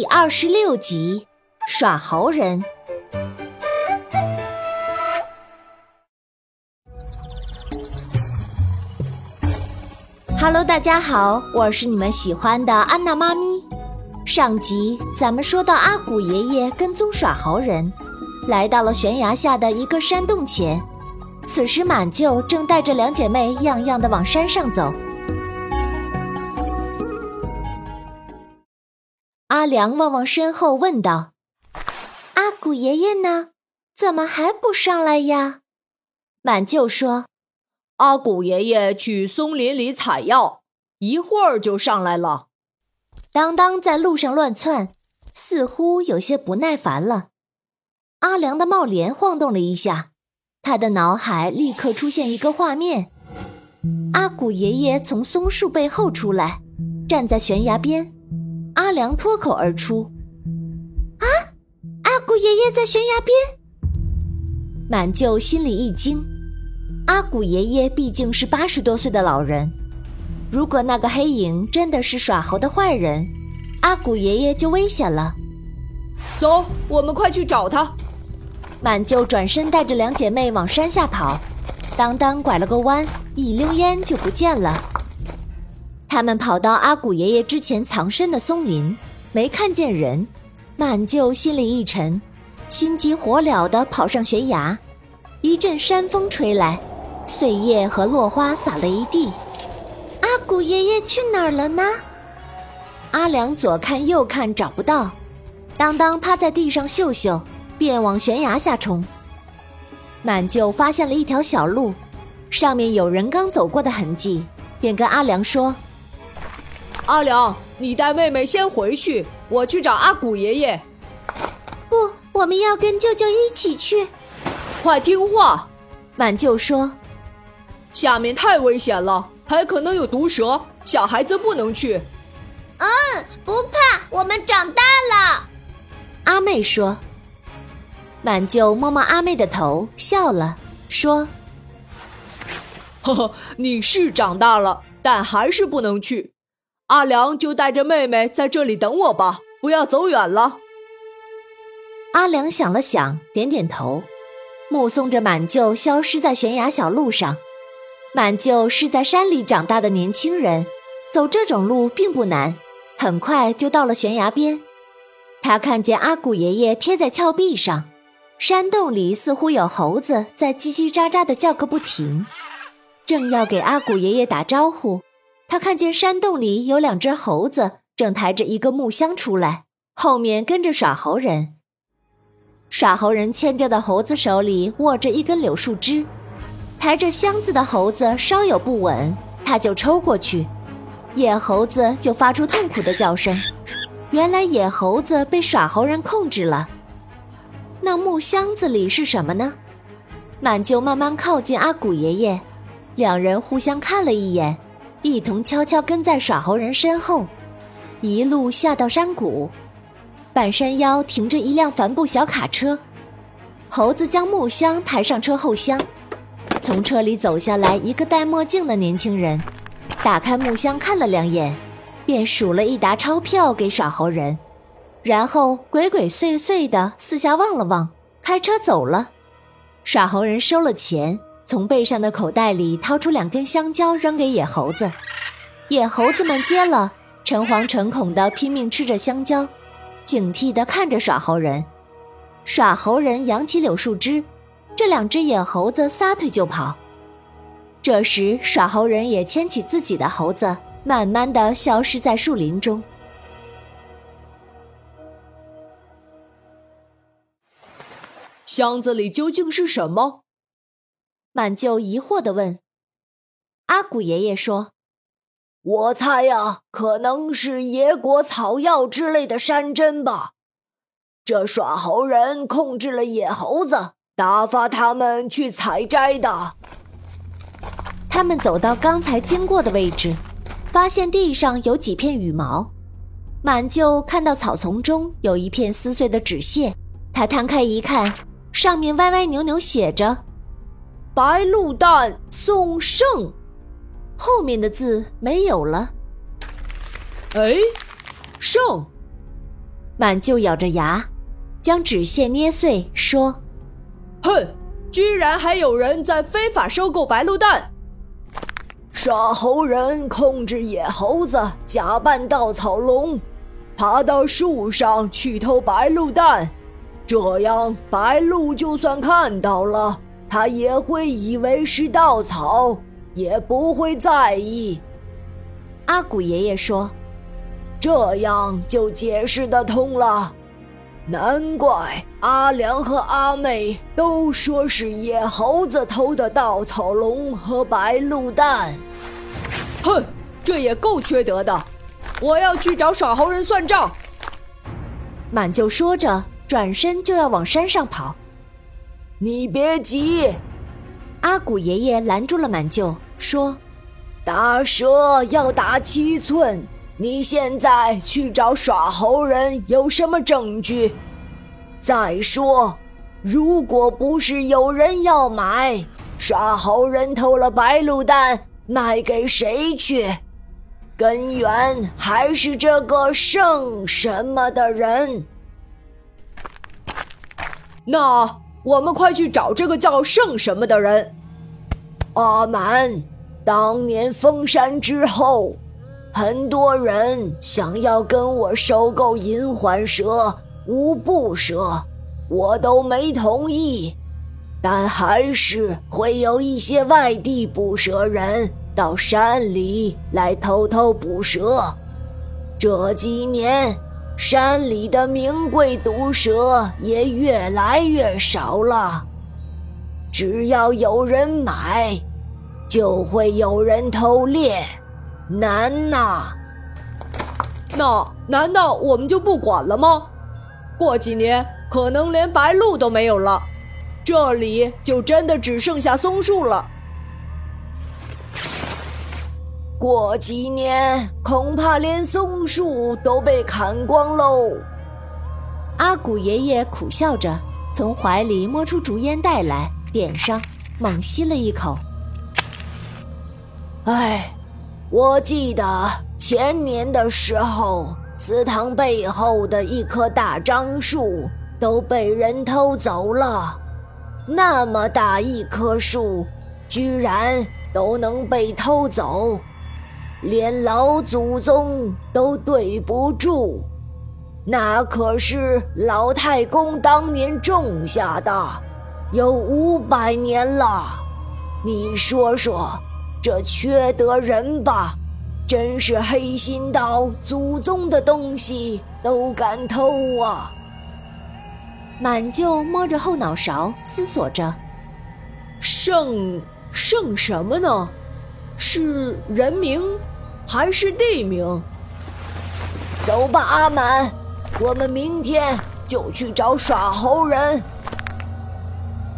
第二十六集，耍猴人。Hello，大家好，我是你们喜欢的安娜妈咪。上集咱们说到阿古爷爷跟踪耍猴人，来到了悬崖下的一个山洞前。此时满舅正带着两姐妹样样的往山上走。阿良望望身后，问道：“阿古爷爷呢？怎么还不上来呀？”满舅说：“阿古爷爷去松林里采药，一会儿就上来了。”当当在路上乱窜，似乎有些不耐烦了。阿良的帽帘晃动了一下，他的脑海立刻出现一个画面：阿古爷爷从松树背后出来，站在悬崖边。阿良脱口而出：“啊，阿古爷爷在悬崖边！”满舅心里一惊，阿古爷爷毕竟是八十多岁的老人，如果那个黑影真的是耍猴的坏人，阿古爷爷就危险了。走，我们快去找他！满舅转身带着两姐妹往山下跑，当当拐了个弯，一溜烟就不见了。他们跑到阿古爷爷之前藏身的松林，没看见人，满舅心里一沉，心急火燎地跑上悬崖。一阵山风吹来，碎叶和落花洒了一地。阿古爷爷去哪儿了呢？阿良左看右看找不到，当当趴在地上嗅嗅，便往悬崖下冲。满舅发现了一条小路，上面有人刚走过的痕迹，便跟阿良说。阿良，你带妹妹先回去，我去找阿古爷爷。不，我们要跟舅舅一起去。快听话！满舅说：“下面太危险了，还可能有毒蛇，小孩子不能去。”嗯，不怕，我们长大了。阿妹说。满舅摸摸阿妹的头，笑了，说：“呵呵，你是长大了，但还是不能去。”阿良就带着妹妹在这里等我吧，不要走远了。阿良想了想，点点头，目送着满舅消失在悬崖小路上。满舅是在山里长大的年轻人，走这种路并不难，很快就到了悬崖边。他看见阿古爷爷贴在峭壁上，山洞里似乎有猴子在叽叽喳喳的叫个不停，正要给阿古爷爷打招呼。他看见山洞里有两只猴子，正抬着一个木箱出来，后面跟着耍猴人。耍猴人牵着的猴子手里握着一根柳树枝，抬着箱子的猴子稍有不稳，他就抽过去，野猴子就发出痛苦的叫声。原来野猴子被耍猴人控制了。那木箱子里是什么呢？满舅慢慢靠近阿古爷爷，两人互相看了一眼。一同悄悄跟在耍猴人身后，一路下到山谷，半山腰停着一辆帆布小卡车。猴子将木箱抬上车后厢，从车里走下来一个戴墨镜的年轻人，打开木箱看了两眼，便数了一沓钞票给耍猴人，然后鬼鬼祟祟的四下望了望，开车走了。耍猴人收了钱。从背上的口袋里掏出两根香蕉，扔给野猴子。野猴子们接了，诚惶诚恐地拼命吃着香蕉，警惕地看着耍猴人。耍猴人扬起柳树枝，这两只野猴子撒腿就跑。这时，耍猴人也牵起自己的猴子，慢慢地消失在树林中。箱子里究竟是什么？满舅疑惑地问：“阿古爷爷说，我猜呀，可能是野果、草药之类的山珍吧。这耍猴人控制了野猴子，打发他们去采摘的。”他们走到刚才经过的位置，发现地上有几片羽毛。满舅看到草丛中有一片撕碎的纸屑，他摊开一看，上面歪歪扭扭写着。白鹿蛋送圣，后面的字没有了。哎，圣！满就咬着牙，将纸屑捏碎，说：“哼，居然还有人在非法收购白鹿蛋！耍猴人控制野猴子，假扮稻草龙，爬到树上去偷白鹿蛋，这样白鹿就算看到了。”他也会以为是稻草，也不会在意。阿古爷爷说：“这样就解释得通了，难怪阿良和阿妹都说是野猴子偷的稻草龙和白鹿蛋。”哼，这也够缺德的！我要去找耍猴人算账。满舅说着，转身就要往山上跑。你别急，阿古爷爷拦住了满舅，说：“打蛇要打七寸，你现在去找耍猴人有什么证据？再说，如果不是有人要买，耍猴人偷了白鹿蛋卖给谁去？根源还是这个圣什么的人。那。”我们快去找这个叫圣什么的人。阿蛮，当年封山之后，很多人想要跟我收购银环蛇、无步蛇，我都没同意。但还是会有一些外地捕蛇人到山里来偷偷捕蛇。这几年。山里的名贵毒蛇也越来越少了。只要有人买，就会有人偷猎，难呐！那难道我们就不管了吗？过几年可能连白鹭都没有了，这里就真的只剩下松树了。过几年，恐怕连松树都被砍光喽。阿古爷爷苦笑着，从怀里摸出竹烟袋来，点上，猛吸了一口。哎，我记得前年的时候，祠堂背后的一棵大樟树都被人偷走了。那么大一棵树，居然都能被偷走。连老祖宗都对不住，那可是老太公当年种下的，有五百年了。你说说，这缺德人吧，真是黑心到祖宗的东西都敢偷啊！满舅摸着后脑勺，思索着：圣圣什么呢？是人名？还是地名。走吧，阿满，我们明天就去找耍猴人。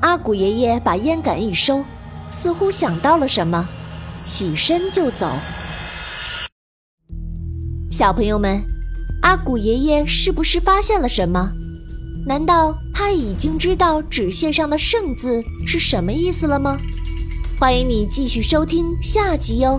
阿古爷爷把烟杆一收，似乎想到了什么，起身就走。小朋友们，阿古爷爷是不是发现了什么？难道他已经知道纸屑上的“圣”字是什么意思了吗？欢迎你继续收听下集哟。